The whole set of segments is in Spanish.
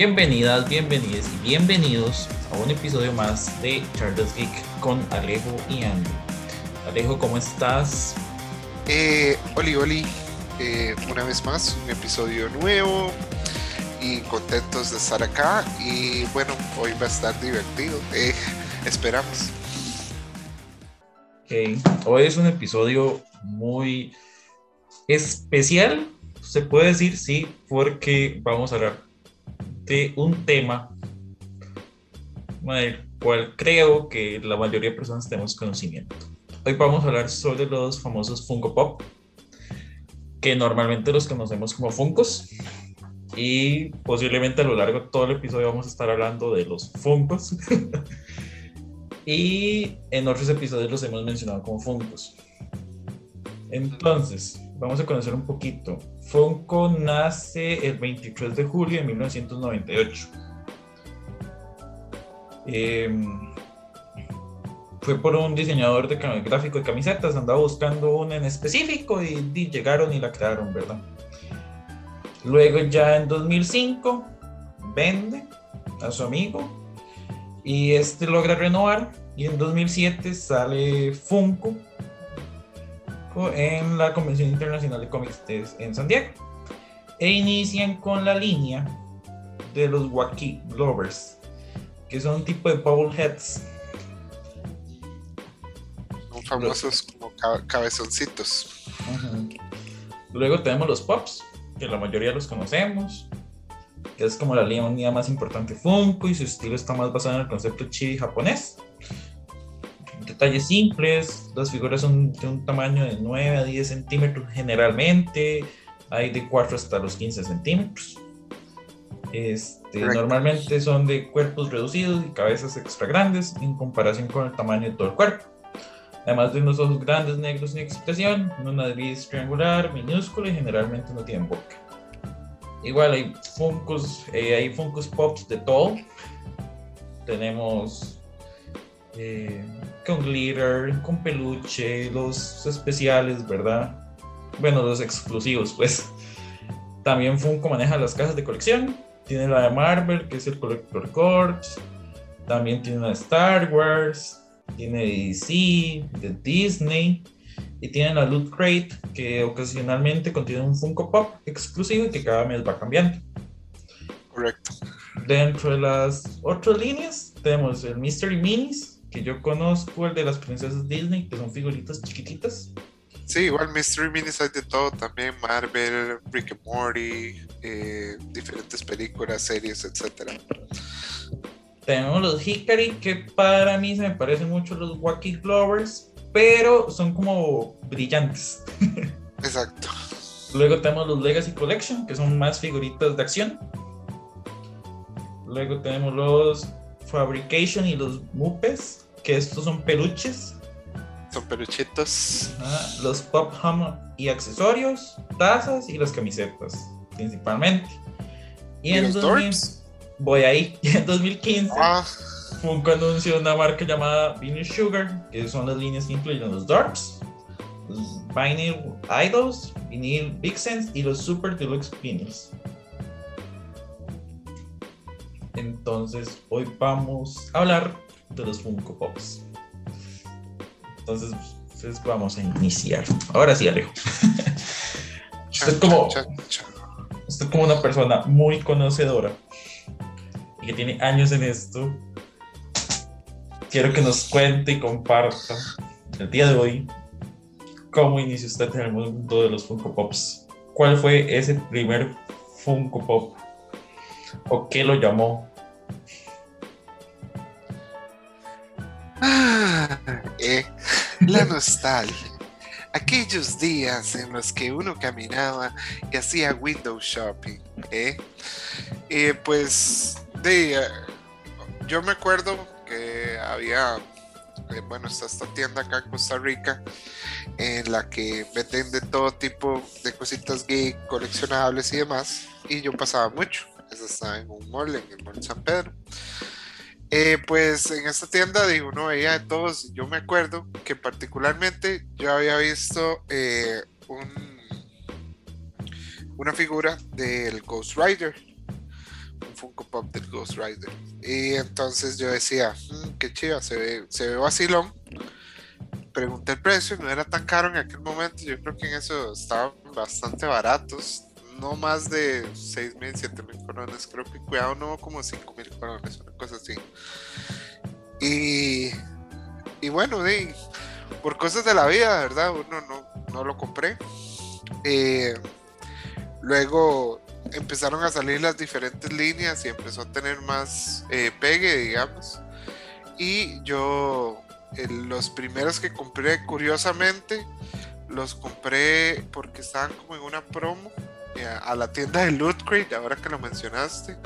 Bienvenidas, bienvenidos y bienvenidos a un episodio más de Charles Geek con Alejo y Andy. Alejo, ¿cómo estás? Eh, oli, oli, eh, una vez más, un episodio nuevo y contentos de estar acá. Y bueno, hoy va a estar divertido, eh, esperamos. Ok, hoy es un episodio muy especial, se puede decir, sí, porque vamos a hablar de un tema del cual creo que la mayoría de personas tenemos conocimiento. Hoy vamos a hablar sobre los famosos Funko Pop, que normalmente los conocemos como Funkos. Y posiblemente a lo largo de todo el episodio vamos a estar hablando de los Funkos. y en otros episodios los hemos mencionado como Funkos. Entonces, vamos a conocer un poquito. Funko nace el 23 de julio de 1998. Em, fue por un diseñador de gráfico de camisetas, andaba buscando una en específico y, y, llegaron y la crearon, ¿verdad? Luego ya en 2005 vende a su amigo y este logra renovar y en 2007 sale Funko en la Convención Internacional de Cómics en San Diego. E inician con la línea de los Wacky Lovers, que son un tipo de Bubbleheads. Son famosos como cabezoncitos. Luego tenemos los Pops, que la mayoría los conocemos, que es como la línea más importante Funko y su estilo está más basado en el concepto chibi japonés detalles simples, las figuras son de un tamaño de 9 a 10 centímetros generalmente, hay de 4 hasta los 15 centímetros. Este, normalmente son de cuerpos reducidos y cabezas extra grandes en comparación con el tamaño de todo el cuerpo. Además de unos ojos grandes, negros sin expresión, una nariz triangular, minúscula y generalmente no tienen boca. Igual hay Funkos, eh, hay Funkos Pops de todo. Tenemos eh, con glitter, con peluche, los especiales, ¿verdad? Bueno, los exclusivos, pues. También Funko maneja las cajas de colección. Tiene la de Marvel, que es el Collector Corps. También tiene una de Star Wars. Tiene de DC, de Disney. Y tiene la Loot Crate, que ocasionalmente contiene un Funko Pop exclusivo y que cada mes va cambiando. Correcto. Dentro de las otras líneas tenemos el Mystery Minis, que yo conozco, el de las princesas Disney, que son figuritas chiquititas. Sí, igual Mystery Minis hay de todo también, Marvel, Rick and Morty, eh, diferentes películas, series, etc. Tenemos los Hikari, que para mí se me parecen mucho los Wacky Glovers, pero son como brillantes. Exacto. Luego tenemos los Legacy Collection, que son más figuritas de acción. Luego tenemos los Fabrication y los Mupes, que estos son peluches. Son peluchitos. los Pop Hum y accesorios, tazas y las camisetas, principalmente. Y, en los voy ahí, en 2015 ah. Funko anunció una marca llamada Vinyl Sugar, que son las líneas que incluyen los los Vinyl Idols, Vinyl Vixens y los Super Deluxe Vinyls. Entonces, hoy vamos a hablar de los Funko Pops. Entonces, pues, vamos a iniciar. Ahora sí, Alejo. usted, como, usted como una persona muy conocedora y que tiene años en esto, quiero que nos cuente y comparta el día de hoy cómo inició usted en el mundo de los Funko Pops. ¿Cuál fue ese primer Funko Pop ¿O qué lo llamó? Ah, eh, la nostalgia. Aquellos días en los que uno caminaba y hacía window shopping. ¿eh? Y pues, de, eh, yo me acuerdo que había, eh, bueno, está esta tienda acá en Costa Rica en la que venden de todo tipo de cositas gay, coleccionables y demás. Y yo pasaba mucho. Esa estaba en un mall, en el mall San Pedro. Eh, pues en esta tienda digo, uno veía de todos. Yo me acuerdo que particularmente yo había visto eh, un, una figura del Ghost Rider, un Funko Pop del Ghost Rider. Y entonces yo decía, mm, qué chido, se ve, se ve vacilón. Pregunté el precio, no era tan caro en aquel momento. Yo creo que en eso estaban bastante baratos. No más de 6 mil, 7 mil coronas. Creo que cuidado, no como 5 mil coronas, una cosa así. Y, y bueno, por cosas de la vida, ¿verdad? Uno no, no lo compré. Eh, luego empezaron a salir las diferentes líneas y empezó a tener más eh, pegue, digamos. Y yo, los primeros que compré, curiosamente, los compré porque estaban como en una promo a la tienda de Loot Crate, ahora que lo mencionaste.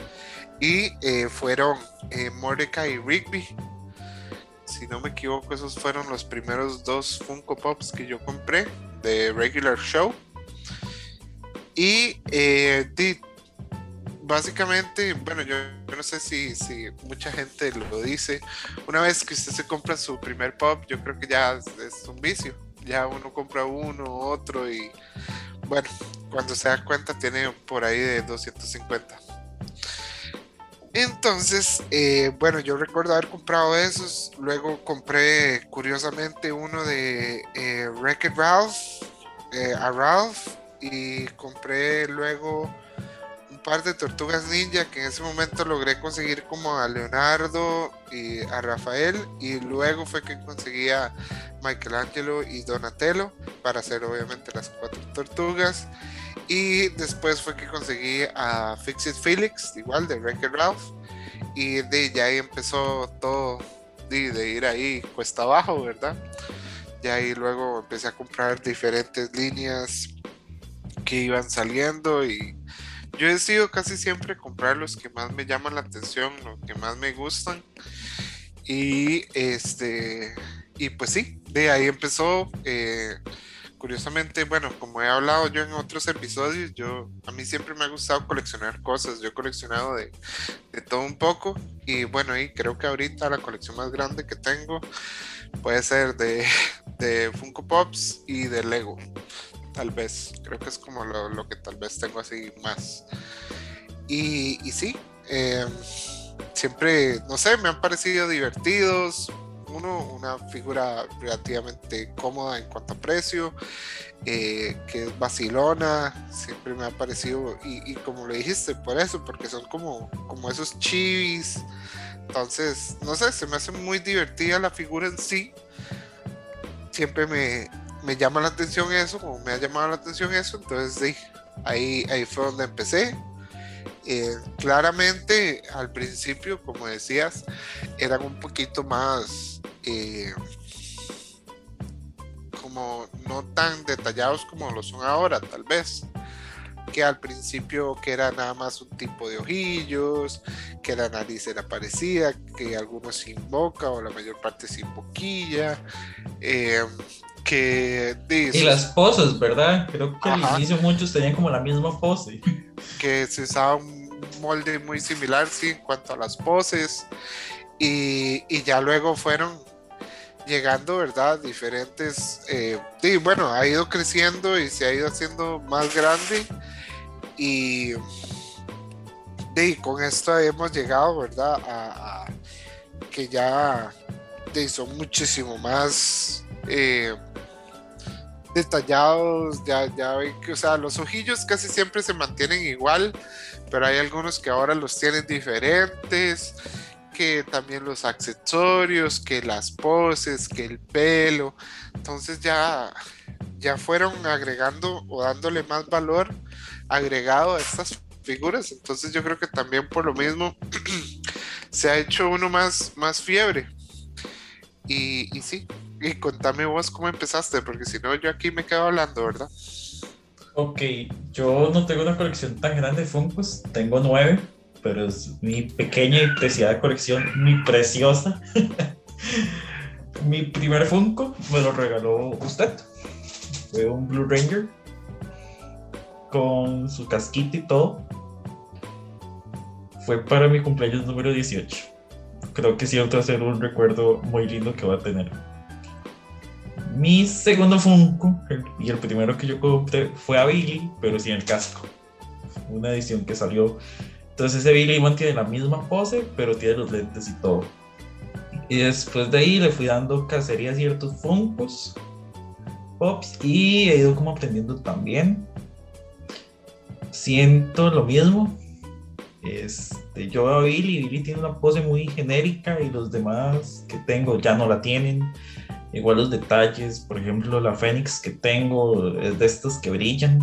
Y fueron Mordecai y Rigby si no me equivoco, esos fueron los primeros dos Funko Pops que yo compré de Regular Show. Y eh, básicamente, bueno, yo, no sé si, si, mucha gente lo dice, una vez que usted se compra su primer pop, yo creo que ya es, un vicio. Ya uno compra uno, otro y bueno, cuando se da cuenta tiene por ahí de 250. Entonces, eh, bueno, yo recuerdo haber comprado esos. Luego compré, curiosamente, uno de eh, Ralph, eh, a Ralph. Y compré luego un par de tortugas ninja que en ese momento logré conseguir como a Leonardo y a Rafael. Y luego fue que conseguí a Michelangelo y Donatello para hacer obviamente las cuatro tortugas. Y después fue que conseguí a Fixit Felix, igual de Wreck-It. Y de ya ahí empezó todo de, ir ahí cuesta abajo, ¿verdad? Y ahí luego empecé a comprar diferentes líneas que iban saliendo y yo he decidido casi siempre comprar los que más me llaman la atención, los que más me gustan. Y este, y pues sí, de ahí empezó. Eh, curiosamente, bueno, como he hablado yo en otros episodios, yo a mí siempre me ha gustado coleccionar cosas. Yo he coleccionado de, todo un poco y bueno, y creo que ahorita la colección más grande que tengo puede ser de, de Funko Pops y de Lego. Tal vez, creo que es como lo, que tal vez tengo así más. Y, y sí, em, siempre, no sé, me han parecido divertidos, una figura relativamente cómoda en cuanto a precio, eh, que es vacilona, siempre me ha parecido, y, como lo dijiste, por eso, porque son como, como esos chivis. Entonces, no sé, se me hace muy divertida la figura en sí. Siempre me, me llama la atención eso, o me ha llamado la atención eso, entonces ahí, ahí fue donde empecé. Eh, claramente al principio, como decías, eran un poquito más eh, como no tan detallados como lo son ahora, tal vez. Que al principio que era nada más un tipo de ojillos, que la nariz era parecida, que algunos sin boca o la mayor parte sin boquilla. Eh, que y las poses, ¿verdad? Creo que al inicio muchos tenían como la misma pose. Que se usaba un molde muy similar, sí, en cuanto a las poses. Y, y ya luego fueron llegando, ¿verdad? Diferentes, eh, y bueno, ha ido creciendo y se ha ido haciendo más grande y, y con esto hemos llegado, ¿verdad? A, que ya son muchísimo más eh, detallados, ya, ya ven que, o sea, los ojillos casi siempre se mantienen igual, pero hay algunos que ahora los tienen diferentes que también los accesorios, que las poses, que el pelo. Entonces ya, ya fueron agregando o dándole más valor agregado a estas figuras. Entonces yo creo que también por lo mismo se ha hecho uno más, más fiebre. Y, y sí, y contame vos cómo empezaste, porque si no yo aquí me quedo hablando, ¿verdad? Ok, yo no tengo una colección tan grande de Funkos, tengo nueve pero es mi pequeña y preciada colección, muy preciosa. mi primer Funko me lo regaló usted. Fue un Blue Ranger con su casquito y todo. Fue para mi cumpleaños número 18. Creo que siempre va a ser un recuerdo muy lindo que va a tener. Mi segundo Funko y el primero que yo compré fue a Billy, pero sin el casco. Una edición que salió Entonces ese Billy mantiene la misma pose, pero tiene los lentes y todo. Y después de ahí le fui dando cacería a ciertos funcos, pops, y he ido como aprendiendo también. Siento lo mismo. Este, yo veo a Billy, Billy tiene una pose muy genérica y los demás que tengo ya no la tienen. Igual los detalles, por ejemplo, la Fénix que tengo es de estos que brillan.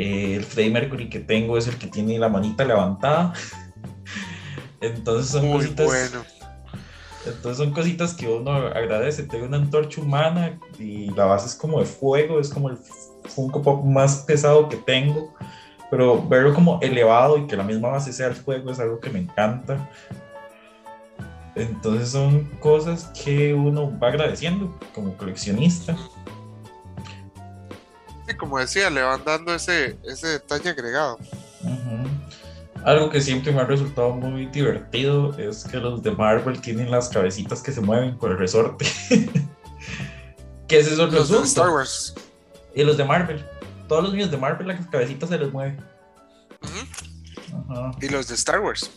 Eh, el Freddie Mercury que tengo es el que tiene la manita levantada. Entonces son Muy cositas. Bueno. Entonces son cositas que uno agradece. Tengo una antorcha humana y la base es como de fuego, es como el Funko Pop más pesado que tengo. Pero verlo como elevado y que la misma base sea el fuego es algo que me encanta. Entonces son cosas que uno va agradeciendo como coleccionista. Como decía, le van dando ese, ese detalle agregado. Algo que siempre me ha resultado muy divertido es que los de Marvel tienen las cabecitas que se mueven con el resorte. que es eso los de Star Wars. Y los de Marvel. Todos los míos de Marvel, las cabecitas se les mueve. Y los de Star Wars.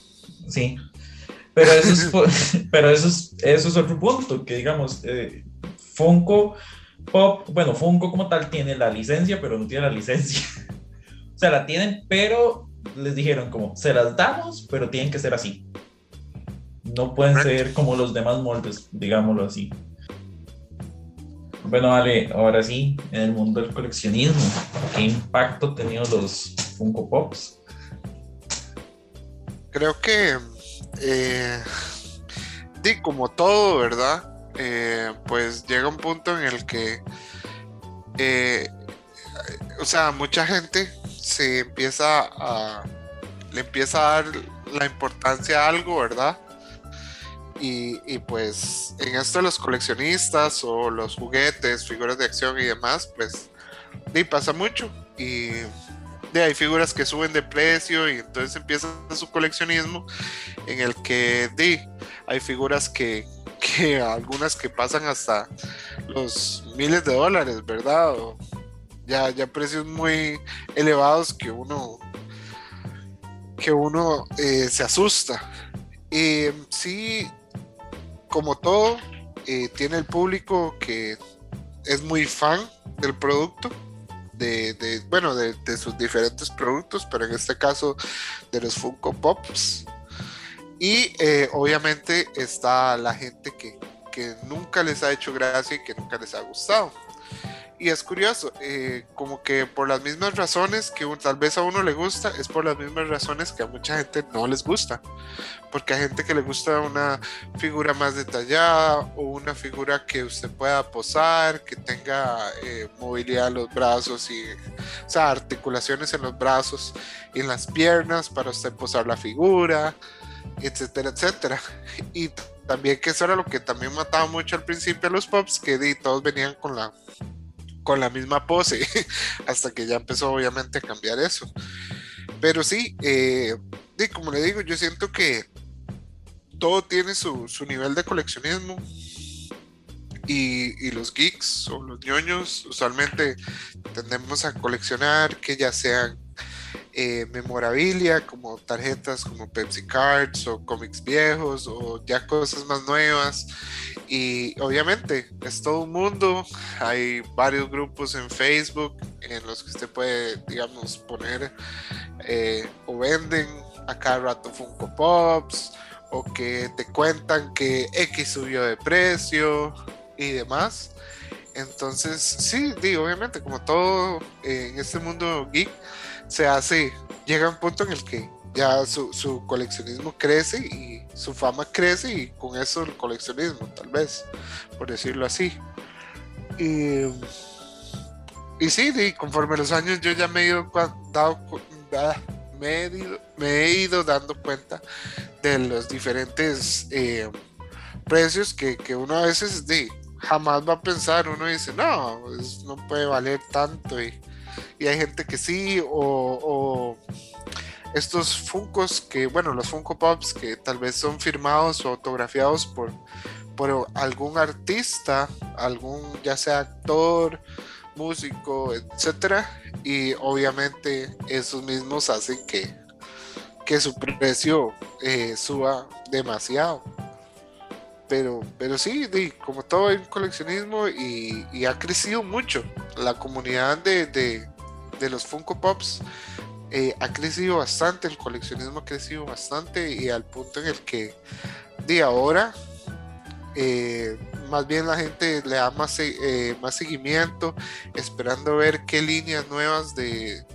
Sí. Pero eso es, pero eso es, eso es otro punto, que digamos, eh, Funko Pop, bueno, Funko como tal tiene la licencia, pero no tiene la licencia. o sea, la tienen, pero les dijeron como, se las damos, pero tienen que ser así. No pueden ser como los demás moldes, digámoslo así. Bueno, vale, ahora sí, en el mundo del coleccionismo, ¿qué impacto han tenido los Funko Pops? Creo que eh, como todo, ¿verdad? Eh, pues llega un punto en el que, eh, o sea, mucha gente se empieza a, le empieza a dar la importancia a algo, ¿verdad? Y, pues en esto los coleccionistas o los juguetes, figuras de acción y demás, pues y pasa mucho. Y de hay figuras que suben de precio y entonces empieza su coleccionismo en el que de, hay figuras que, que algunas que pasan hasta los miles de dólares, ¿verdad? ya, ya precios muy elevados que uno que uno eh, se asusta. y sí, como todo, eh, tiene el público que es muy fan del producto de, bueno, de, sus diferentes productos, pero en este caso de los Funko Pops. Y eh, obviamente está la gente que, que nunca les ha hecho gracia y que nunca les ha gustado. Y es curioso, eh, como que por las mismas razones que tal vez a uno le gusta, es por las mismas razones que a mucha gente no les gusta. Porque hay gente que le gusta una figura más detallada o una figura que usted pueda posar, que tenga eh, movilidad en los brazos y, o sea, articulaciones en los brazos y en las piernas para usted posar la figura, etcétera, etcétera. Y también que eso era lo que también mataba mucho al principio a los pops, que todos venían con la con la misma pose, hasta que ya empezó obviamente a cambiar eso. Pero sí, eh, como le digo, yo siento que todo tiene su, nivel de coleccionismo. Y, y, los geeks o los ñoños usualmente tendemos a coleccionar que ya sean eh, memorabilia como tarjetas como Pepsi Cards o cómics viejos o ya cosas más nuevas. Y obviamente es todo un mundo. Hay varios grupos en Facebook en los que usted puede digamos poner eh, o venden a cada rato Funko Pops o que te cuentan que X subió de precio y demás. Entonces sí digo obviamente como todo en este mundo geek se hace, llega un punto en el que ya su, coleccionismo crece y su fama crece y con eso el coleccionismo, tal vez, por decirlo así. Y, y sí, conforme los años yo ya me he ido, dado, ah, me he ido, dando cuenta de los diferentes eh, precios que, uno a veces jamás va a pensar, uno dice, no, pues, no puede valer tanto y y hay gente que sí, o, estos Funcos que, bueno, los Funko Pops que tal vez son firmados o autografiados por, por algún artista, algún ya sea actor, músico, etcétera, y obviamente esos mismos hacen que que su precio eh, suba demasiado. Pero, pero sí, como todo en coleccionismo y, ha crecido mucho. La comunidad de, de, los Funko Pops eh, ha crecido bastante, el coleccionismo ha crecido bastante y al punto en el que de ahora eh, más bien la gente le da más, más seguimiento, esperando ver qué líneas nuevas de,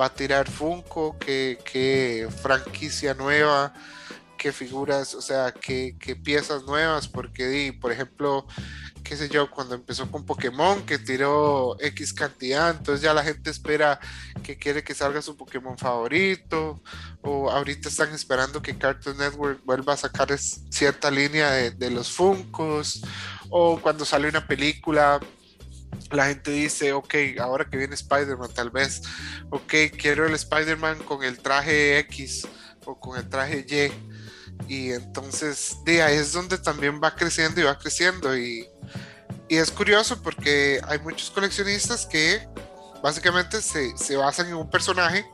va a tirar Funko, qué, franquicia nueva, qué figuras, o sea, qué, piezas nuevas, porque, por ejemplo, qué sé yo, cuando empezó con Pokémon, que tiró X cantidad, entonces ya la gente espera que quiere que salga su Pokémon favorito, o ahorita están esperando que Cartoon Network vuelva a sacar cierta línea de, de los Funkos, o cuando sale una película la gente dice, ok, ahora que viene Spider-Man, tal vez, ok, quiero el Spider-Man con el traje X o con el traje Y. Y entonces, de ahí es donde también va creciendo y va creciendo. Y, y es curioso porque hay muchos coleccionistas que básicamente se, se basan en un personaje,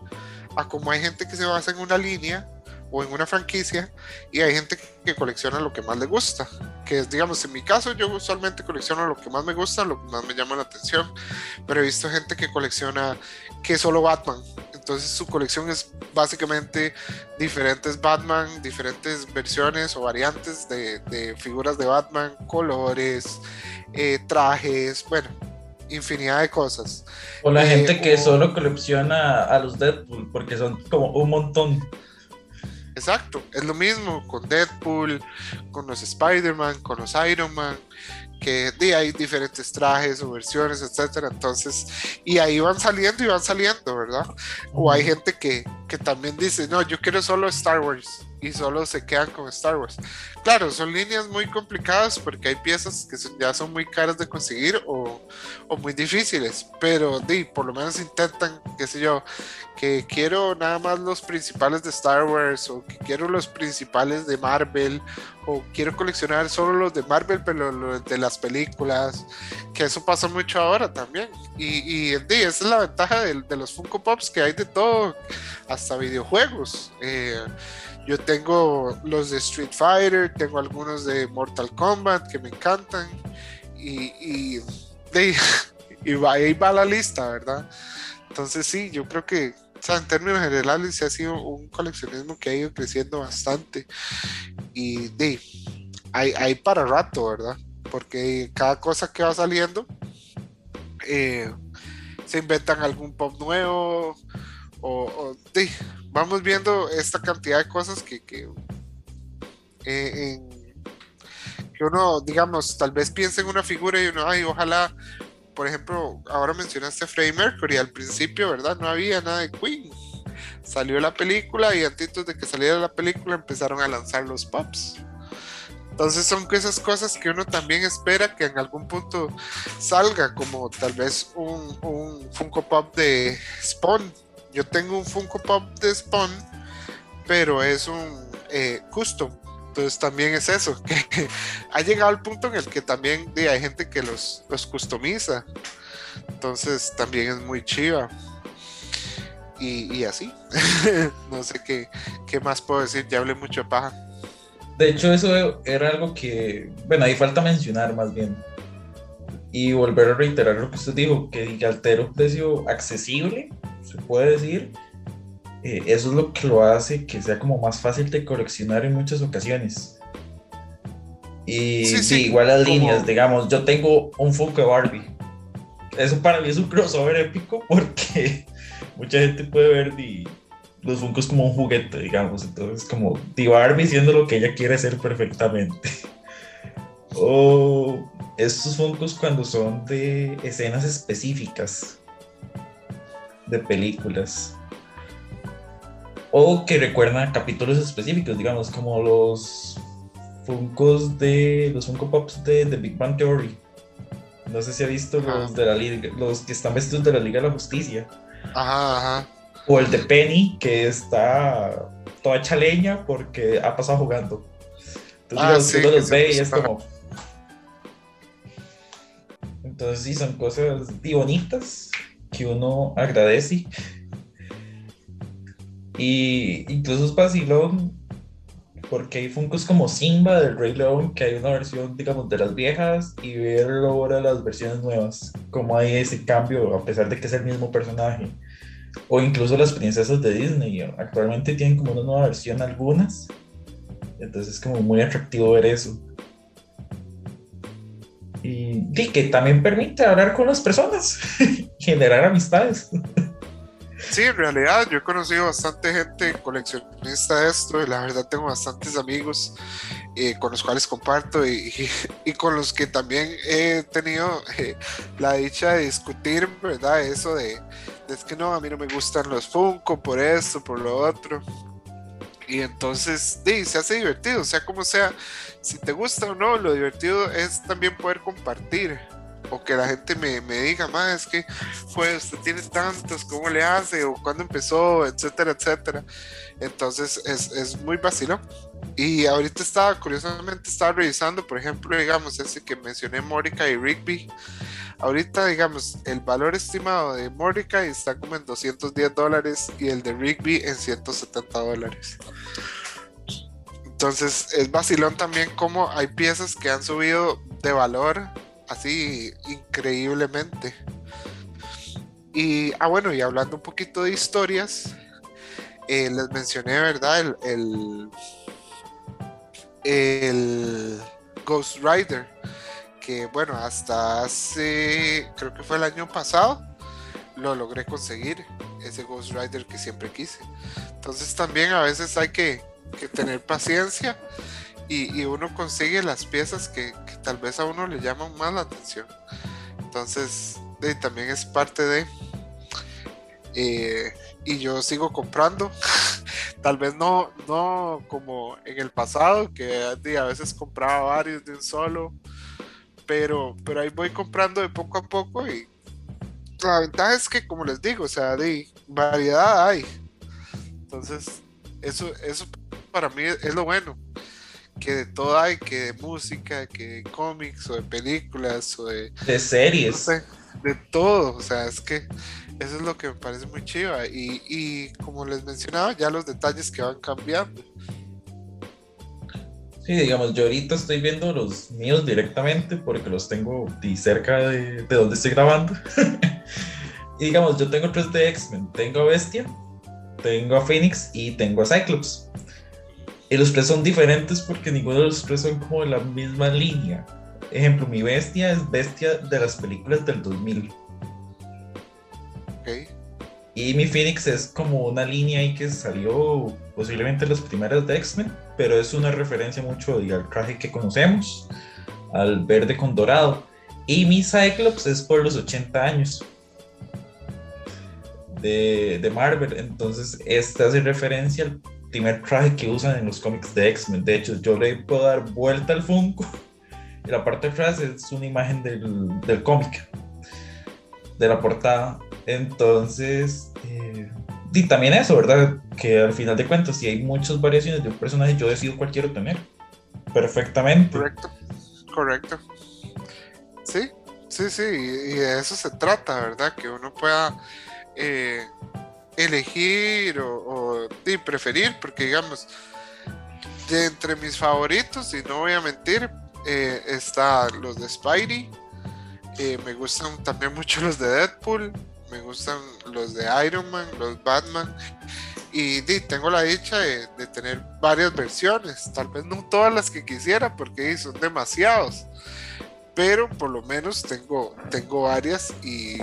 a como hay gente que se basa en una línea o en una franquicia y hay gente que colecciona lo que más le gusta. Que es, digamos, en mi caso yo usualmente colecciono lo que más me gusta, lo que más me llama la atención, pero he visto gente que colecciona que solo Batman. Entonces su colección es básicamente diferentes Batman, diferentes versiones o variantes de, figuras de Batman, colores, eh, trajes, bueno, infinidad de cosas. O la gente eh, que solo colecciona a los Deadpool, porque son como un montón. Exacto, es lo mismo con Deadpool, con los Spider-Man, con los Iron Man, que de hay diferentes trajes o versiones, etcétera. Entonces, y ahí van saliendo y van saliendo, ¿verdad? O hay gente que, que también dice, no, yo quiero solo Star Wars y solo se quedan con Star Wars. Claro, son líneas muy complicadas porque hay piezas que ya son muy caras de conseguir o, o muy difíciles, pero di, por lo menos intentan, qué sé yo, que quiero nada más los principales de Star Wars o que quiero los principales de Marvel o quiero coleccionar solo los de Marvel, pero los de las películas, que eso pasa mucho ahora también. Y, y esa es la ventaja de, de, los Funko Pops, que hay de todo, hasta videojuegos. Eh, yo tengo los de Street Fighter, tengo algunos de Mortal Kombat que me encantan. Y, y, ahí va la lista, ¿verdad? Entonces sí, yo creo que en términos generales se ha sido un coleccionismo que ha ido creciendo bastante. Y de, hay, para rato, ¿verdad? Porque cada cosa que va saliendo, eh, se inventan algún pop nuevo o, vamos viendo esta cantidad de cosas que, que, eh, que uno, digamos, tal vez piense en una figura y uno, ay, ojalá, por ejemplo, ahora mencionaste Freddie Mercury, al principio, ¿verdad? No había nada de Queen. Salió la película y antes de que saliera la película empezaron a lanzar los pops. Entonces son esas cosas que uno también espera que en algún punto salga, como tal vez un Funko Pop de Spawn, yo tengo un Funko Pop de Spawn, pero es un eh, custom. Entonces también es eso, que ha llegado al punto en el que también hay gente que los, los customiza. Entonces también es muy chiva. Y, así. no sé qué, qué más puedo decir, ya hablé mucho paja. De hecho, eso era algo que, bueno, ahí falta mencionar más bien. Y volver a reiterar lo que usted dijo, que altera un precio accesible se puede decir, eh, eso es lo que lo hace que sea como más fácil de coleccionar en muchas ocasiones. Y sí, igual las líneas, digamos, yo tengo un Funko de Barbie. Eso para mí es un crossover épico porque mucha gente puede ver los Funkos como un juguete, digamos. Entonces, como de Barbie siendo lo que ella quiere ser perfectamente. o estos Funkos cuando son de escenas específicas de películas. O que recuerdan capítulos específicos, digamos, como los Funkos de. los Funko Pops de The Big Bang Theory. No sé si ha visto los de la Liga, los que están vestidos de la Liga de la Justicia. Ajá, ajá. O el de Penny, que está toda hecha leña porque ha pasado jugando. Entonces ah, los, ve y es como. Entonces sí, son cosas bonitas que uno agradece. Y incluso es vacilón porque hay Funkos como Simba del Rey León, que hay una versión, digamos, de las viejas y ver ahora las versiones nuevas, como hay ese cambio a pesar de que es el mismo personaje. O incluso las princesas de Disney, actualmente tienen como una nueva versión algunas, entonces es como muy atractivo ver eso. Y, que también permite hablar con las personas, generar amistades. Sí, en realidad yo he conocido bastante gente coleccionista de esto y la verdad tengo bastantes amigos eh, con los cuales comparto y, con los que también he tenido eh, la dicha de discutir, ¿verdad? Eso de, es que no, a mí no me gustan los Funko por esto, por lo otro. Y entonces, sí, se hace divertido, sea como sea, si te gusta o no, lo divertido es también poder compartir o que la gente me, diga, más es que pues usted tiene tantos, ¿cómo le hace? o cuándo empezó, etcétera, etcétera. Entonces es, muy vacilo. Y ahorita estaba, curiosamente, estaba revisando, por ejemplo, digamos, ese que mencioné, Morica y Rigby. Ahorita, digamos, el valor estimado de Morica está como en 210 dólares y el de Rigby en 170 dólares. Entonces es vacilón también como hay piezas que han subido de valor así increíblemente. Y, ah, bueno, y hablando un poquito de historias, eh, les mencioné, ¿verdad? El, el, el, Ghost Rider, que bueno, hasta hace, creo que fue el año pasado, lo logré conseguir, ese Ghost Rider que siempre quise. Entonces también a veces hay que, que tener paciencia y, uno consigue las piezas que, tal vez a uno le llaman más la atención. Entonces, también es parte de... Eh, y yo sigo comprando. tal vez no, no como en el pasado, que a veces compraba varios de un solo. Pero, pero ahí voy comprando de poco a poco y la ventaja es que, como les digo, o sea, de variedad hay. Entonces, eso, eso para mí es lo bueno que de todo hay, que de música, que de cómics o de películas o de... De series. de todo, o sea, es que eso es lo que me parece muy chiva y, y como les mencionaba, ya los detalles que van cambiando. Sí, digamos, yo ahorita estoy viendo los míos directamente porque los tengo cerca de, de donde estoy grabando. y digamos, yo tengo tres de X-Men, tengo a Bestia, tengo a Phoenix y tengo a Cyclops. Y los tres son diferentes porque ninguno de los tres son como de la misma línea. Ejemplo, mi bestia es bestia de las películas del 2000. Okay. Y mi Phoenix es como una línea ahí que salió posiblemente las primeras de X-Men, pero es una referencia mucho al traje que conocemos, al verde con dorado. Y mi Cyclops es por los 80 años de, de Marvel, entonces esta hace referencia al primer traje que usan en los cómics de X-Men. De hecho, yo le puedo dar vuelta al Funko y la parte de atrás es una imagen del, del cómic, de la portada. Entonces, eh, y también eso, ¿verdad? Que al final de cuentas, si hay muchas variaciones de un personaje, yo decido cuál quiero tener. Perfectamente. Correcto, correcto. Sí, sí, sí, y de eso se trata, ¿verdad? Que uno pueda eh, elegir o, preferir, porque digamos, de entre mis favoritos, y no voy a mentir, eh, están los de Spidey, eh, me gustan también mucho los de Deadpool, me gustan los de Iron Man, los Batman, y, tengo la dicha de, tener varias versiones, tal vez no todas las que quisiera, porque son demasiados, pero por lo menos tengo, tengo varias y,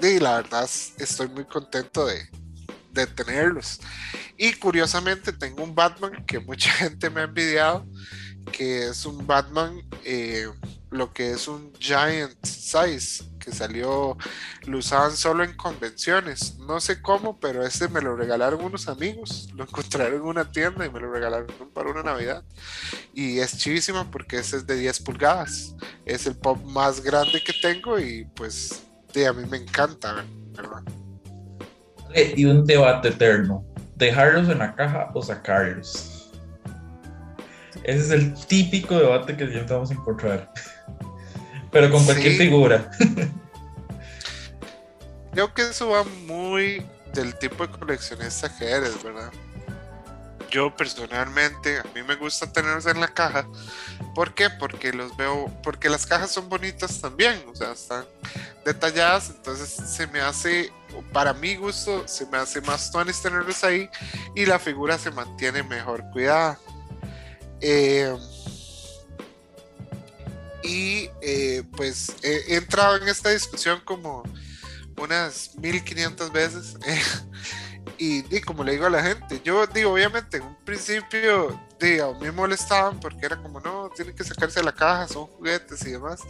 y la verdad estoy muy contento de, de tenerlos. Y curiosamente tengo un Batman que mucha gente me ha envidiado, que es un Batman, eh, lo que es un Giant Size, que salió, lo usaban solo en convenciones. No sé cómo, pero este me lo regalaron unos amigos, lo encontraron en una tienda y me lo regalaron para una Navidad. Y es chivísima porque ese es de 10 pulgadas. Es el pop más grande que tengo y pues a mí me encanta, ¿verdad? Y un debate eterno. ¿Dejarlos en la caja o sacarlos? Ese es el típico debate que siempre vamos a encontrar. Pero con cualquier figura. Creo que eso va muy del tipo de coleccionista que eres, ¿verdad? Yo personalmente, a mí me gusta tenerlos en la caja. ¿Por qué? Porque los veo, porque las cajas son bonitas también, o sea, están detalladas, entonces se me hace, para mi gusto, se me hace más tonis tenerlos ahí y la figura se mantiene mejor cuidada. Eh, y eh, pues he, entrado en esta discusión como unas 1500 veces. y, como le digo a la gente, yo digo, obviamente, en un principio de, a mí me molestaban porque era como, no, tienen que sacarse de la caja, son juguetes y demás.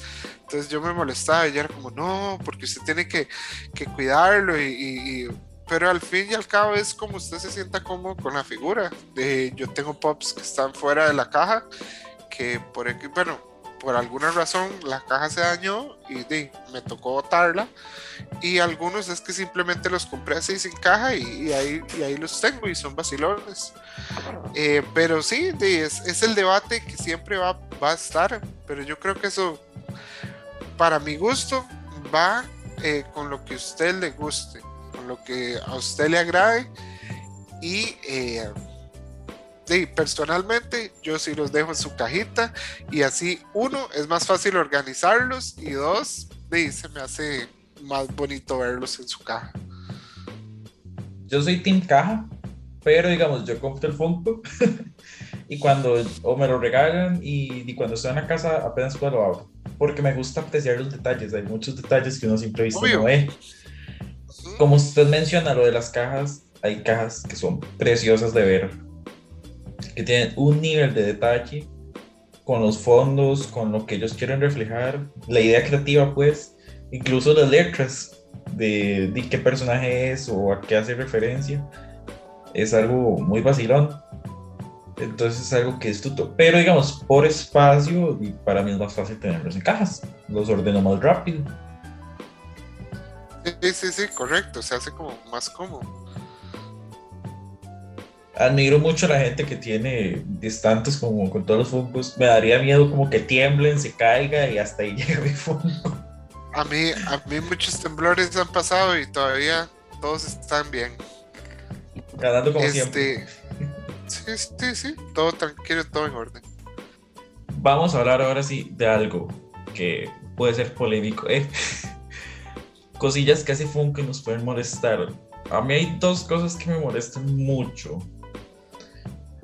Entonces yo me molestaba y era como, no, porque usted tiene que, que cuidarlo y, pero al fin y al cabo es como usted se sienta cómodo con la figura. De, yo tengo pops que están fuera de la caja, que por bueno, por alguna razón la caja se dañó y me tocó botarla. Y algunos es que simplemente los compré así sin caja y, ahí, y ahí los tengo y son vacilones. Eh, pero sí, es, es, el debate que siempre va, va, a estar. Pero yo creo que eso, para mi gusto, va eh, con lo que a usted le guste, con lo que a usted le agrade. Y eh, sí, personalmente yo sí los dejo en su cajita y así uno es más fácil organizarlos y dos, sí, se me hace más bonito verlos en su caja. Yo soy team caja, pero digamos, yo compro el Funko y cuando o me lo regalan y, cuando estoy en la casa apenas puedo lo abro, porque me gusta apreciar los detalles, hay muchos detalles que uno siempre visto no ve. Como usted menciona lo de las cajas, hay cajas que son preciosas de ver que tienen un nivel de detalle con los fondos, con lo que ellos quieren reflejar, la idea creativa pues, incluso las letras de, de qué personaje es o a qué hace referencia, es algo muy vacilón. Entonces es algo que es tuto. Pero digamos, por espacio, y para mí es más fácil tenerlos en cajas. Los ordeno más rápido. Sí, sí, sí, correcto. Se hace como más cómodo admiro mucho a la gente que tiene distantes como con todos los Funkos. Me daría miedo como que tiemblen, se caiga y hasta ahí llega mi Funko. A mí, a mí muchos temblores han pasado y todavía todos están bien. Ganando como siempre. Sí, sí, sí, todo tranquilo, todo en orden. Vamos a hablar ahora sí de algo que puede ser polémico. ¿eh? Cosillas que hace Funko y nos pueden molestar. A mí hay dos cosas que me molestan mucho.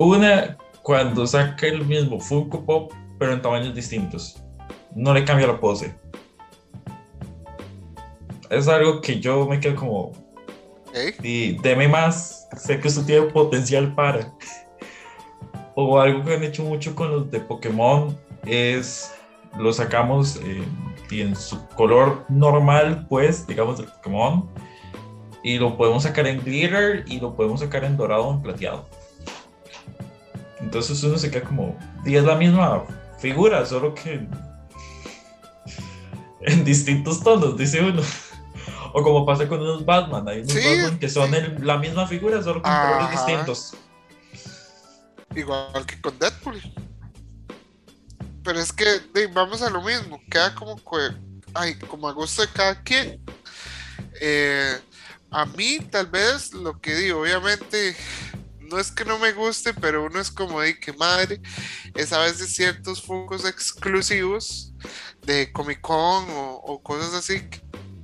Una, cuando saca el mismo Funko Pop, pero en tamaños distintos. No le cambia la pose. Es algo que yo me quedo como. Y deme más. Sé que usted tiene potencial para. o algo que han hecho mucho con los de Pokémon es. Lo sacamos en su color normal, pues, digamos, del Pokémon. Y lo podemos sacar en glitter y lo podemos sacar en dorado o en plateado. Entonces uno se queda como, y es la misma figura, solo que en distintos tonos, dice uno. O como pasa con unos Batman, hay unos Batman que son la misma figura, solo con colores distintos. Igual que con Deadpool. Pero es que vamos a lo mismo, queda como que, ay, como a gusto de cada quien. Eh, a mí tal vez lo que digo, obviamente no es que no me guste, pero uno es como de que madre, es a veces ciertos fungos exclusivos de Comic Con o, cosas así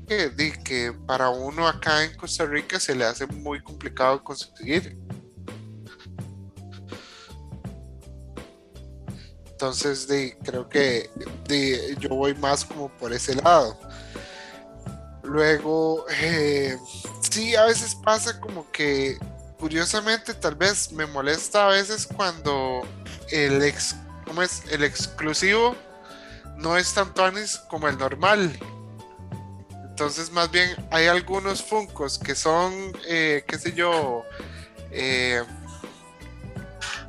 que, que para uno acá en Costa Rica se le hace muy complicado conseguir. Entonces, creo que yo voy más como por ese lado. Luego, eh, sí, a veces pasa como que curiosamente tal vez me molesta a veces cuando el ex, ¿cómo es? El exclusivo no es tan tuanis como el normal. Entonces más bien hay algunos Funcos que son, eh, qué sé yo, eh,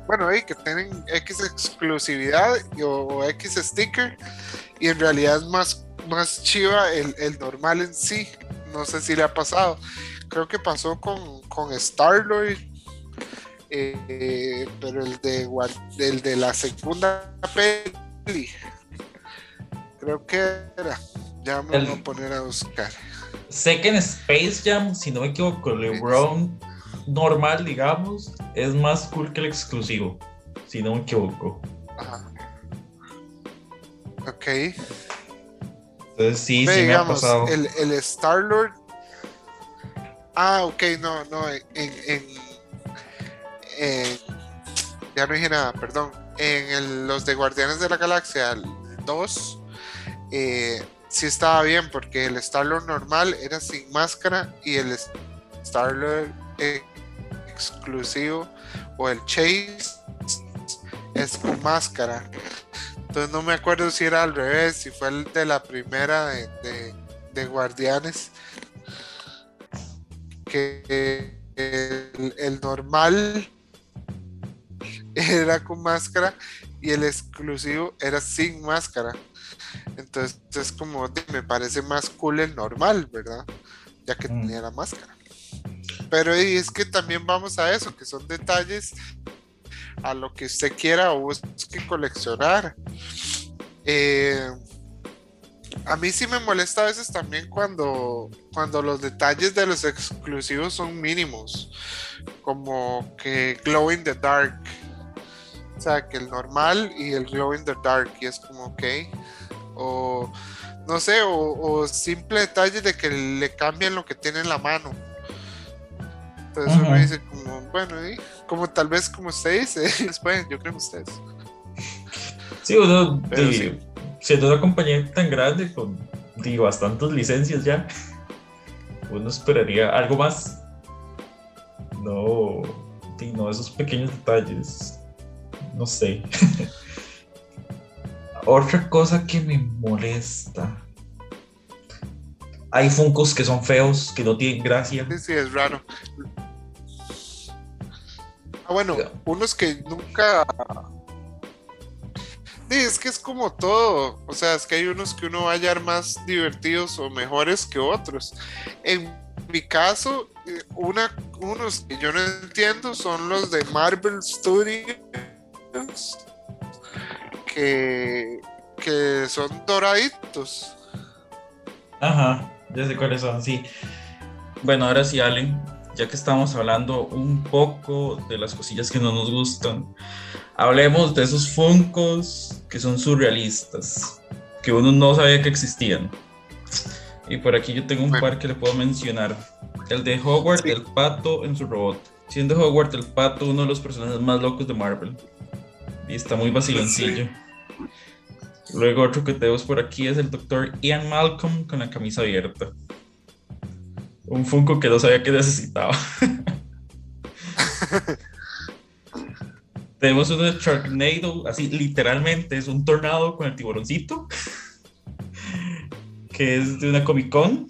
bueno, que tienen X exclusividad o, X sticker y en realidad es más, más chiva el, el normal en sí. No sé si le ha pasado creo que pasó con, con Star-Lord, eh, pero el de, el de la segunda peli, creo que era, ya me voy a poner a buscar. sé que en Space Jam, si no me equivoco, LeBron normal, digamos, es más cool que el exclusivo, si no me equivoco. Ajá. Ok. Entonces sí, sí me ha pasado. El, el Star Lord. Ah, ok, no, no, en, ya no dije nada, perdón. En los de Guardianes de la Galaxia 2, eh, sí estaba bien porque el Star-Lord normal era sin máscara y el Star-Lord exclusivo o el Chase es con máscara. Entonces no me acuerdo si era al revés, si fue el de la primera de, de, Guardianes. Que el, normal era con máscara y el exclusivo era sin máscara. Entonces es como me parece más cool el normal, ¿verdad? Ya que mm. tenía la máscara. Pero es que también vamos a eso, que son detalles a lo que usted quiera o busque coleccionar. Eh, a mí sí me molesta a veces también cuando, cuando los detalles de los exclusivos son mínimos, como que Glow in the Dark. O sea, que el normal y el Glow in the Dark, y es como, ok. O no sé, o, simple detalle de que le cambian lo que tiene en la mano. Entonces uno dice como, bueno, como tal vez como usted dice, después yo creo que ustedes. Sí, uno, siendo una compañía tan grande con digo, bastantes licencias ya, uno esperaría algo más. No, no, esos pequeños detalles, no sé. Otra cosa que me molesta. Hay funcos que son feos, que no tienen gracia. Sí, sí, es raro. Ah, bueno, unos que nunca. Sí, es que es como todo. O sea, es que hay unos que uno va a hallar más divertidos o mejores que otros. En mi caso, eh, una, unos que yo no entiendo son los de Marvel Studios. Que, que son doraditos. Ajá, ya sé cuáles son, sí. Bueno, ahora sí, Allen, ya que estamos hablando un poco de las cosillas que no nos gustan, hablemos de esos funcos que son surrealistas, que uno no sabía que existían. Y por aquí yo tengo un par que le puedo mencionar. El de Hogwarts, el pato en su robot. Siendo Hogwarts el pato uno de los personajes más locos de Marvel. Y está muy vaciloncillo. Luego otro que tenemos por aquí es el doctor Ian Malcolm con la camisa abierta. Un Funko que no sabía que necesitaba. Tenemos uno de Sharknado, así literalmente es un tornado con el tiburoncito, que es de una Comic Con.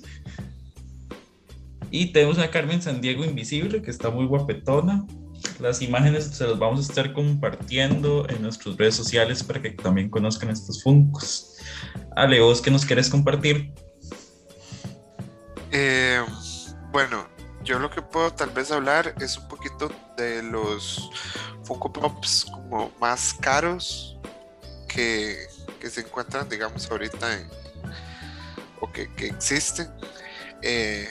Y tenemos una Carmen Sandiego Invisible, que está muy guapetona. Las imágenes se las vamos a estar compartiendo en nuestras redes sociales para que también conozcan estos Funcos. Ale, ¿vos qué nos quieres compartir? Bueno, yo lo que puedo tal vez hablar es un poquito de los Funko Pops como más caros que, se encuentran, digamos, ahorita en, o que, existen. Eh,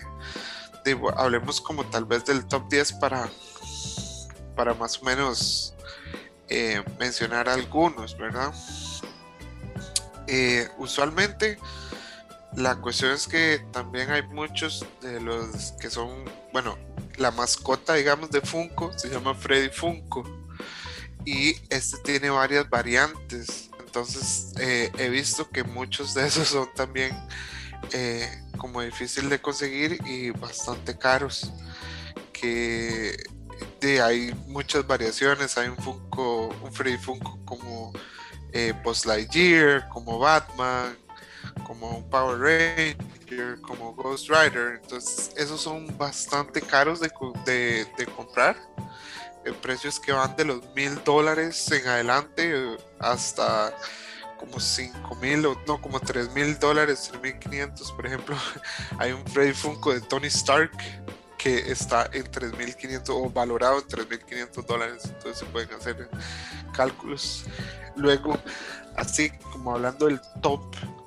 hablemos como tal vez del top 10 para, para más o menos eh, mencionar algunos, ¿verdad? Eh, usualmente la cuestión es que también hay muchos de los que son, bueno, la mascota, digamos, de Funko se llama Freddy Funko. Y este tiene varias variantes. Entonces eh, he visto que muchos de esos son también eh, como difícil de conseguir y bastante caros. Que de, hay muchas variaciones. Hay un Funko, un Freddy Funko como eh, Post Lightyear, como Batman, como un Power Ranger, como Ghost Rider. Entonces, esos son bastante caros de, comprar. El precios que van de los mil dólares en adelante hasta como cinco mil o no, como tres mil dólares, tres mil quinientos, por ejemplo. Hay un Freddy Funko de Tony Stark que está en 3.500 o valorado en 3.500 dólares, entonces se pueden hacer cálculos. Luego, así como hablando del top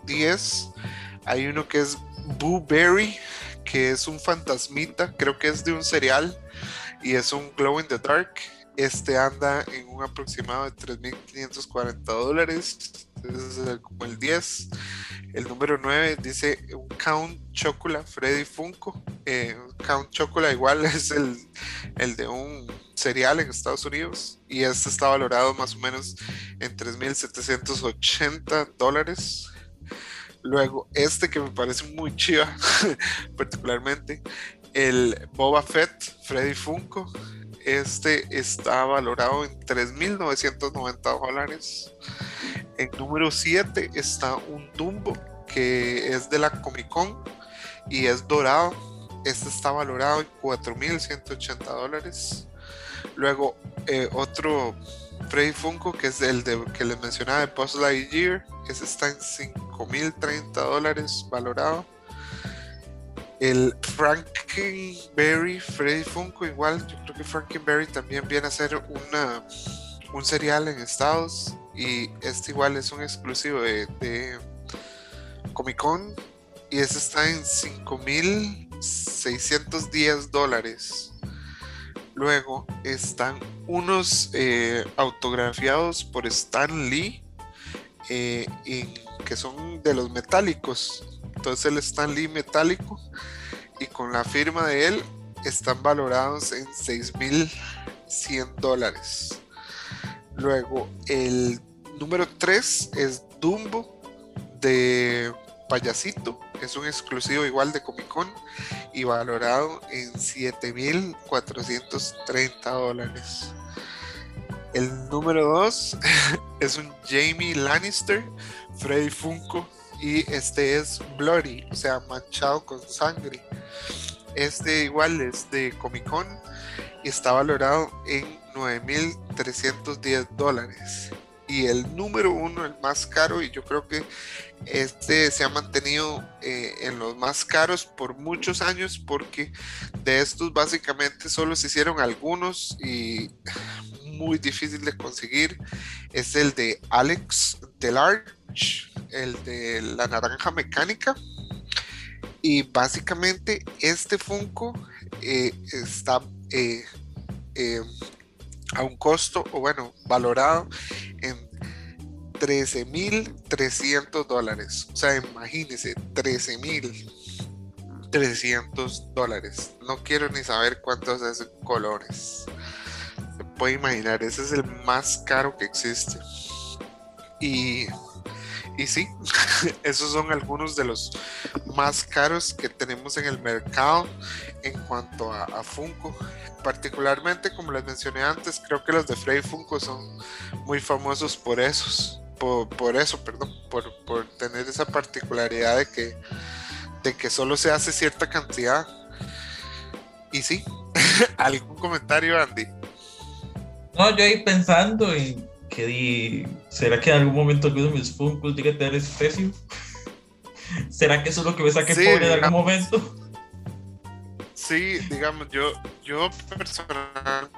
10, hay uno que es Boo Berry, que es un fantasmita, creo que es de un cereal y es un glow in the dark. Este anda en un aproximado de 3.540 dólares. Es como el 10. El número 9 dice un Count Chocula Freddy Funko. Eh, Count Chocula igual es el, el de un cereal en Estados Unidos y este está valorado más o menos en 3.780 dólares. Luego, este que me parece muy chiva, particularmente, el Boba Fett Freddy Funko. Este está valorado en 3.990 dólares. En número 7 está un Dumbo que es de la Comic Con y es dorado. Este está valorado en 4.180 dólares. Luego eh, otro Freddy Funko que es el de, que les mencionaba de Post Lightyear. Ese está en 5.030 dólares valorado. El Frankenberry Freddy Funko igual. Yo creo que Frankenberry también viene a ser una, un cereal en Estados. Y este igual es un exclusivo de, de Comic Con. Y ese está en 5.610 dólares. Luego están unos eh, autografiados por Stan Lee, eh, que son de los metálicos. Entonces el Stan Lee metálico y con la firma de él están valorados en 6.100 dólares. Luego el número 3 es Dumbo de payasito, es un exclusivo igual de Comic Con y valorado en 7.430 dólares. El número 2 es un Jamie Lannister, Freddy Funko, y este es Bloody, o sea, manchado con sangre. Este igual es de Comic Con y está valorado en 9.310 dólares y el número uno, el más caro, y yo creo que este se ha mantenido eh, en los más caros por muchos años porque de estos básicamente solo se hicieron algunos y muy difícil de conseguir. Es el de Alex Delarge, el de la naranja mecánica. Y básicamente este Funko eh, está eh, a un costo, o bueno, valorado en 13.300 dólares. O sea, imagínense, 13.300 dólares. No quiero ni saber cuántos es colores. Se puede imaginar, ese es el más caro que existe. Y, y sí, esos son algunos de los más caros que tenemos en el mercado en cuanto a, Funko particularmente como les mencioné antes, creo que los de Frey Funko son muy famosos por esos, por, eso, perdón, por, tener esa particularidad de que, de que solo se hace cierta cantidad. Y sí, ¿algún comentario, Andy? No, yo ahí pensando en que di, ¿será que en algún momento alguno de mis Funkos diga tener ese precio? ¿Será que eso es lo que me saque pobre en algún momento? Sí, digamos, yo, yo personalmente,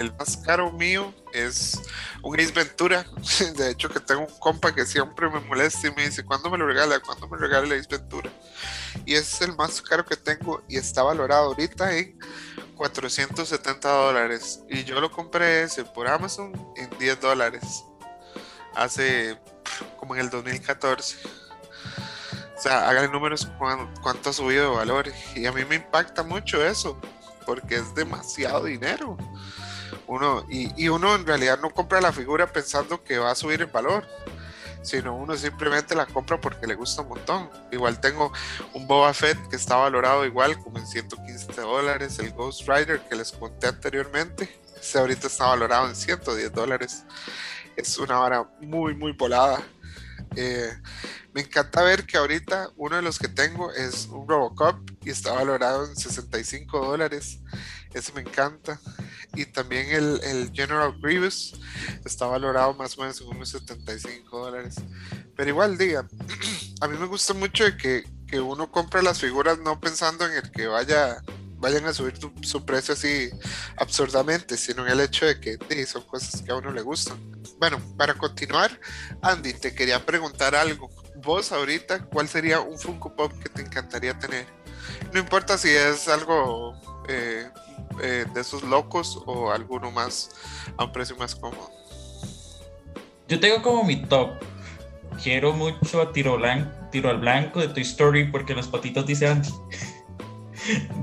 el más caro mío es un Ace Ventura. De hecho, que tengo un compa que siempre me molesta y me dice, ¿cuándo me lo regala? ¿Cuándo me regala el Ace Ventura? Y ese es el más caro que tengo y está valorado ahorita en 470 dólares. Y yo lo compré ese por Amazon en 10 dólares. Hace como en el 2014 sea, hagan números cuánto ha subido de valor. Y a mí me impacta mucho eso, porque es demasiado dinero. Uno, y, uno en realidad no compra la figura pensando que va a subir el valor, sino uno simplemente la compra porque le gusta un montón. Igual tengo un Boba Fett que está valorado igual, como en 115 dólares, el Ghost Rider que les conté anteriormente, ese ahorita está valorado en 110 dólares. Es una hora muy, muy volada. Eh, me encanta ver que ahorita uno de los que tengo es un Robocop y está valorado en 65 dólares. Ese me encanta. Y también el, General Grievous está valorado más o menos en unos 75 dólares. Pero igual, diga, a mí me gusta mucho de que, uno compra las figuras no pensando en el que vaya vayan a subir su, precio así absurdamente, sino en el hecho de que son cosas que a uno le gustan. Bueno, para continuar, Andy, te quería preguntar algo vos ahorita, ¿cuál sería un Funko Pop que te encantaría tener? No importa si es algo eh, eh, de esos locos o alguno más a un precio más cómodo. Yo tengo como mi top. Quiero mucho a Tiro, blanco, tiro al Blanco de Toy Story porque las patitas dice Andy.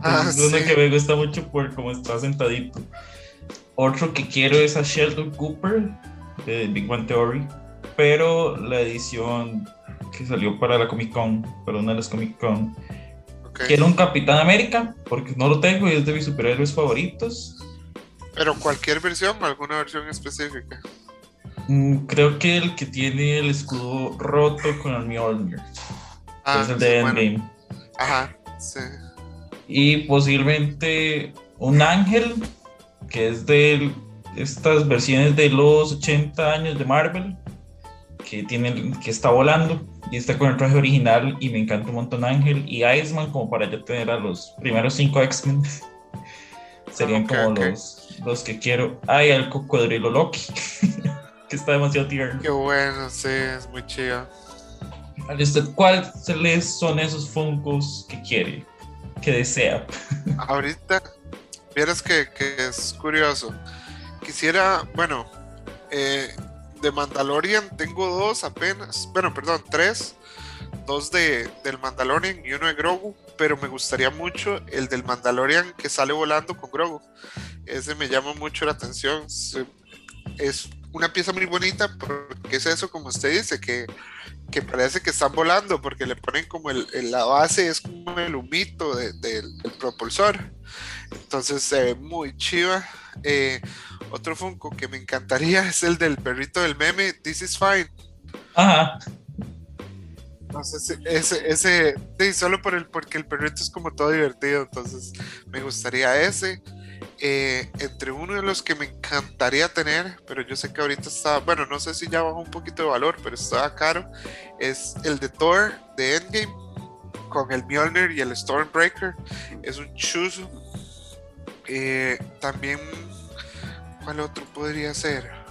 Ah, Entonces, uno sí. que me gusta mucho por cómo está sentadito. Otro que quiero es a Sheldon Cooper de Big One Theory, pero la edición que salió para la Comic Con, para una de las Comic Con. Ok. Quiero un Capitán América, porque no lo tengo y es de mis superhéroes favoritos. Pero cualquier versión o alguna versión específica. Mm, creo que el que tiene el escudo roto con el Mjolnir, Ah, es el sí, de bueno. Endgame. Ajá, sí. Y posiblemente un ángel, que es de estas versiones de los 80 años de Marvel, que, tiene, que está volando y está con el traje original y me encanta un montón Ángel y Iceman como para yo tener a los primeros cinco X-Men. Serían Ok, como los, los que quiero. Ay, el cocodrilo Loki, que está demasiado tierno. Qué bueno, sí, es muy chido. ¿A usted cuáles son esos Funkos que quiere, que desea? Ahorita, vieras que, que es curioso. Quisiera, bueno, eh, de Mandalorian tengo dos apenas, bueno, perdón, tres. Dos de, del Mandalorian y uno de Grogu, pero me gustaría mucho el del Mandalorian que sale volando con Grogu. Ese me llama mucho la atención. Es una pieza muy bonita porque es eso, como usted dice, que, que parece que están volando porque le ponen como el, el- la base, es como el humito de- del del propulsor. Entonces se ve muy chiva. Eh, otro Funko que me encantaría es el del perrito del meme, This is Fine. Ajá, No sé si ese, ese, sí, solo por el, porque el perrito es como todo divertido, entonces me gustaría ese. Eh, entre uno de los que me encantaría tener, pero yo sé que ahorita está, bueno, no sé si ya bajó un poquito de valor, pero estaba caro, es el de Thor de Endgame con el Mjolnir y el Stormbreaker. Es un chuzo. Eh, también, ¿cuál otro podría ser?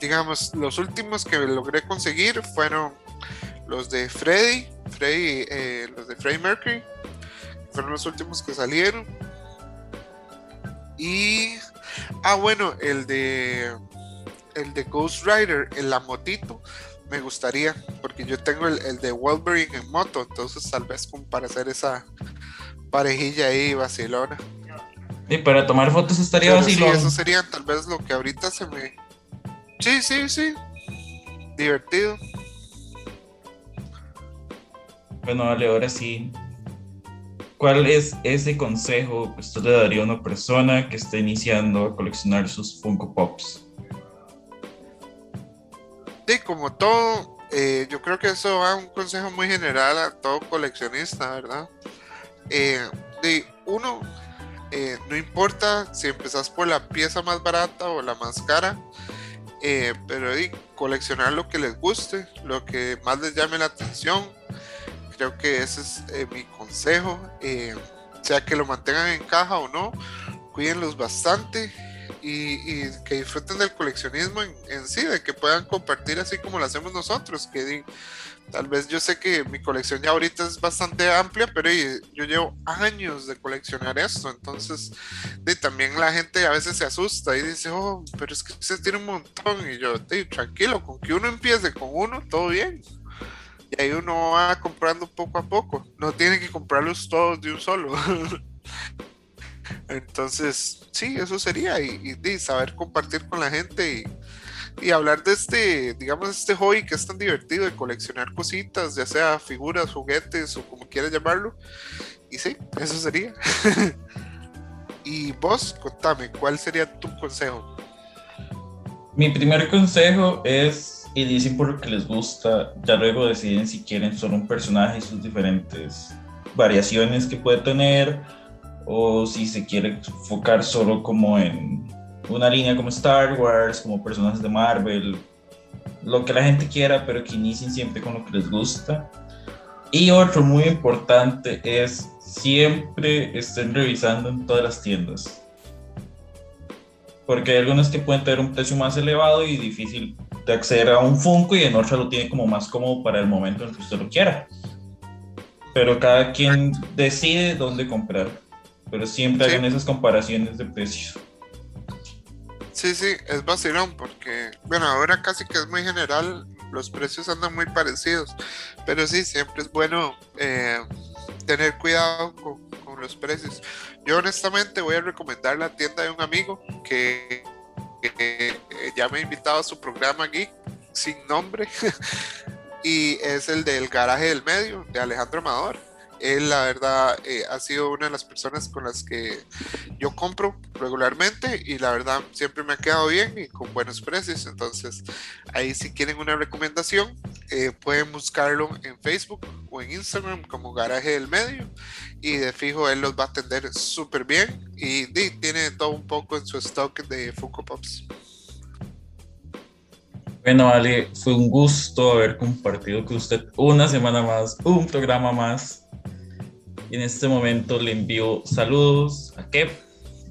digamos, los últimos que logré conseguir fueron los de Freddy, Freddy eh, los de Freddie Mercury, fueron los últimos que salieron. Y, ah, bueno, el de, el de Ghost Rider, en la motito, me gustaría, porque yo tengo el, el de Wolverine en moto, entonces tal vez como para hacer esa parejilla ahí vacilona. y para tomar fotos estaría Pero sí, vacilón. eso sería tal vez lo que ahorita se me. Sí, sí, sí. Divertido. Bueno, vale, ahora sí. ¿Cuál es ese consejo que usted le daría a una persona que está iniciando a coleccionar sus Funko Pops? Sí, como todo, eh, yo creo que eso va un consejo muy general a todo coleccionista, ¿verdad? Eh, de uno, eh, no importa si empezás por la pieza más barata o la más cara, pero coleccionar lo que les guste, lo que más les llame la atención. Creo que ese es eh, mi consejo. eh, sea que lo mantengan en caja o no, cuídenlos bastante y, y que disfruten del coleccionismo en, en sí, de que puedan compartir así como lo hacemos nosotros. Que tal vez yo sé que mi colección ya ahorita es bastante amplia, pero yo llevo años de coleccionar esto, entonces también la gente a veces se asusta y dice, oh, pero es que usted tiene un montón. Y yo, tranquilo, con que uno empiece con uno, todo bien. Y ahí uno va comprando poco a poco. No tiene que comprarlos todos de un solo. Entonces, sí, eso sería. Y, y, y saber compartir con la gente y, y, hablar de este, digamos, este hobby que es tan divertido de coleccionar cositas, ya sea figuras, juguetes o como quieras llamarlo. Y sí, eso sería. y vos, contame, ¿cuál sería tu consejo? Mi primer consejo es inicien por lo que les gusta, ya luego deciden si quieren solo un personaje y sus diferentes variaciones que puede tener, o si se quiere enfocar solo como en una línea como Star Wars, como personajes de Marvel, lo que la gente quiera, pero que inicien siempre con lo que les gusta. Y otro muy importante es siempre estén revisando en todas las tiendas. Porque hay algunas que pueden tener un precio más elevado y difícil de acceder a un Funko y en otra lo tiene como más cómodo para el momento en que usted lo quiera. Pero cada quien decide dónde comprar. Pero siempre Sí. hagan esas comparaciones de precios. Sí, sí, es vacilón porque, bueno, ahora casi que es muy general, los precios andan muy parecidos, pero sí, siempre es bueno eh, tener cuidado con, con los precios. Yo honestamente voy a recomendar la tienda de un amigo que, que, eh, ya me ha invitado a su programa Geek sin nombre y es el del garaje del medio de Alejandro Amador. Él, la verdad, eh, ha sido una de las personas con las que yo compro regularmente y la verdad siempre me ha quedado bien y con buenos precios. Entonces, ahí si quieren una recomendación, eh, pueden buscarlo en Facebook o en Instagram como Garaje del Medio y de fijo él los va a atender súper bien y, di, tiene todo un poco en su stock de Funko Pops. Bueno, Ale, fue un gusto haber compartido con usted una semana más, un programa más. Y en este momento le envío saludos a Kev,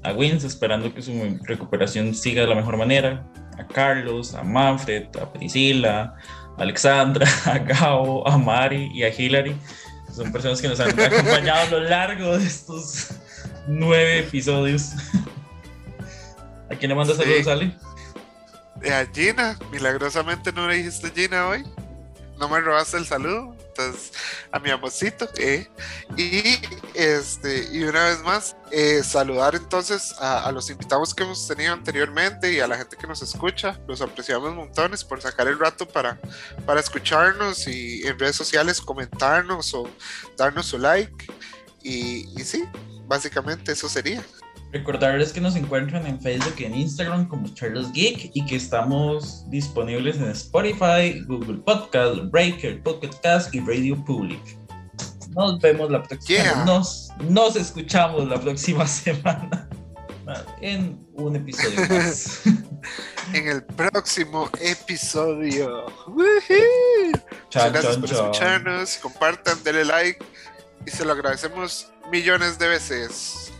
a Wins, esperando que su recuperación siga de la mejor manera, a Carlos, a Manfred, a Priscila, a Alexandra, a Gabo, a Mari y a Hilary. Son personas que nos han acompañado a lo largo de estos nueve episodios. ¿A quién le manda Sí. saludos, Ale? A Gina, milagrosamente no le dijiste Gina hoy. No me robaste el saludo. Entonces, a mi amorcito. eh. Y este, y una vez más, eh, saludar entonces a, a los invitados que hemos tenido anteriormente y a la gente que nos escucha. Los apreciamos montones por sacar el rato para, para escucharnos y en redes sociales comentarnos o darnos su like. Y, y sí, básicamente eso sería. Recordarles que nos encuentran en Facebook y en Instagram como Charles Geek y que estamos disponibles en Spotify, Google Podcast, Breaker, Pocket Cast y Radio Public. Nos vemos la próxima. Yeah. Nos, nos escuchamos la próxima semana en un episodio más. En el próximo episodio. Muchas gracias por escucharnos. Compartan, denle like y se lo agradecemos millones de veces.